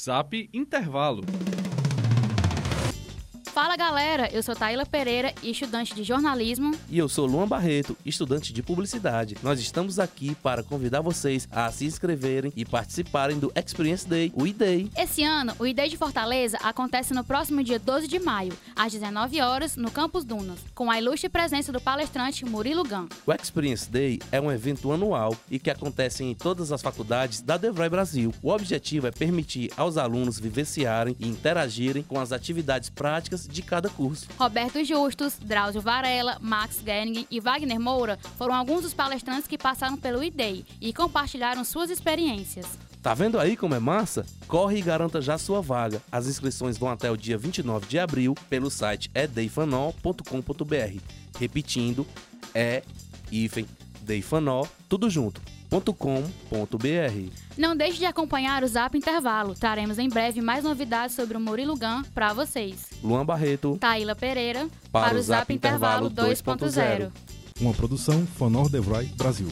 Zap Intervalo. Fala galera, eu sou Taíla Pereira, estudante de jornalismo. E eu sou Luan Barreto, estudante de publicidade. Nós estamos aqui para convidar vocês a se inscreverem e participarem do Experience Day, o IDEI. Esse ano, o IDEI de Fortaleza acontece no próximo dia 12 de maio, às 19 horas, no Campus Dunas, com a ilustre presença do palestrante Murilo Gan. O Experience Day é um evento anual e que acontece em todas as faculdades da Devrai Brasil. O objetivo é permitir aos alunos vivenciarem e interagirem com as atividades práticas de cada curso. Roberto Justus, Drauzio Varela, Max Gering e Wagner Moura foram alguns dos palestrantes que passaram pelo IDEI e compartilharam suas experiências. Tá vendo aí como é massa? Corre e garanta já sua vaga. As inscrições vão até o dia 29 de abril pelo site edeifanol.com.br. Repetindo, é hífen deifanol, tudo junto com.br. Não deixe de acompanhar o Zap Intervalo. Traremos em breve mais novidades sobre o Murilo Gun para vocês. Luan Barreto, Taíla Pereira, para, para o Zap, Zap Intervalo 2.0. Uma produção Fonor Devroy Brasil.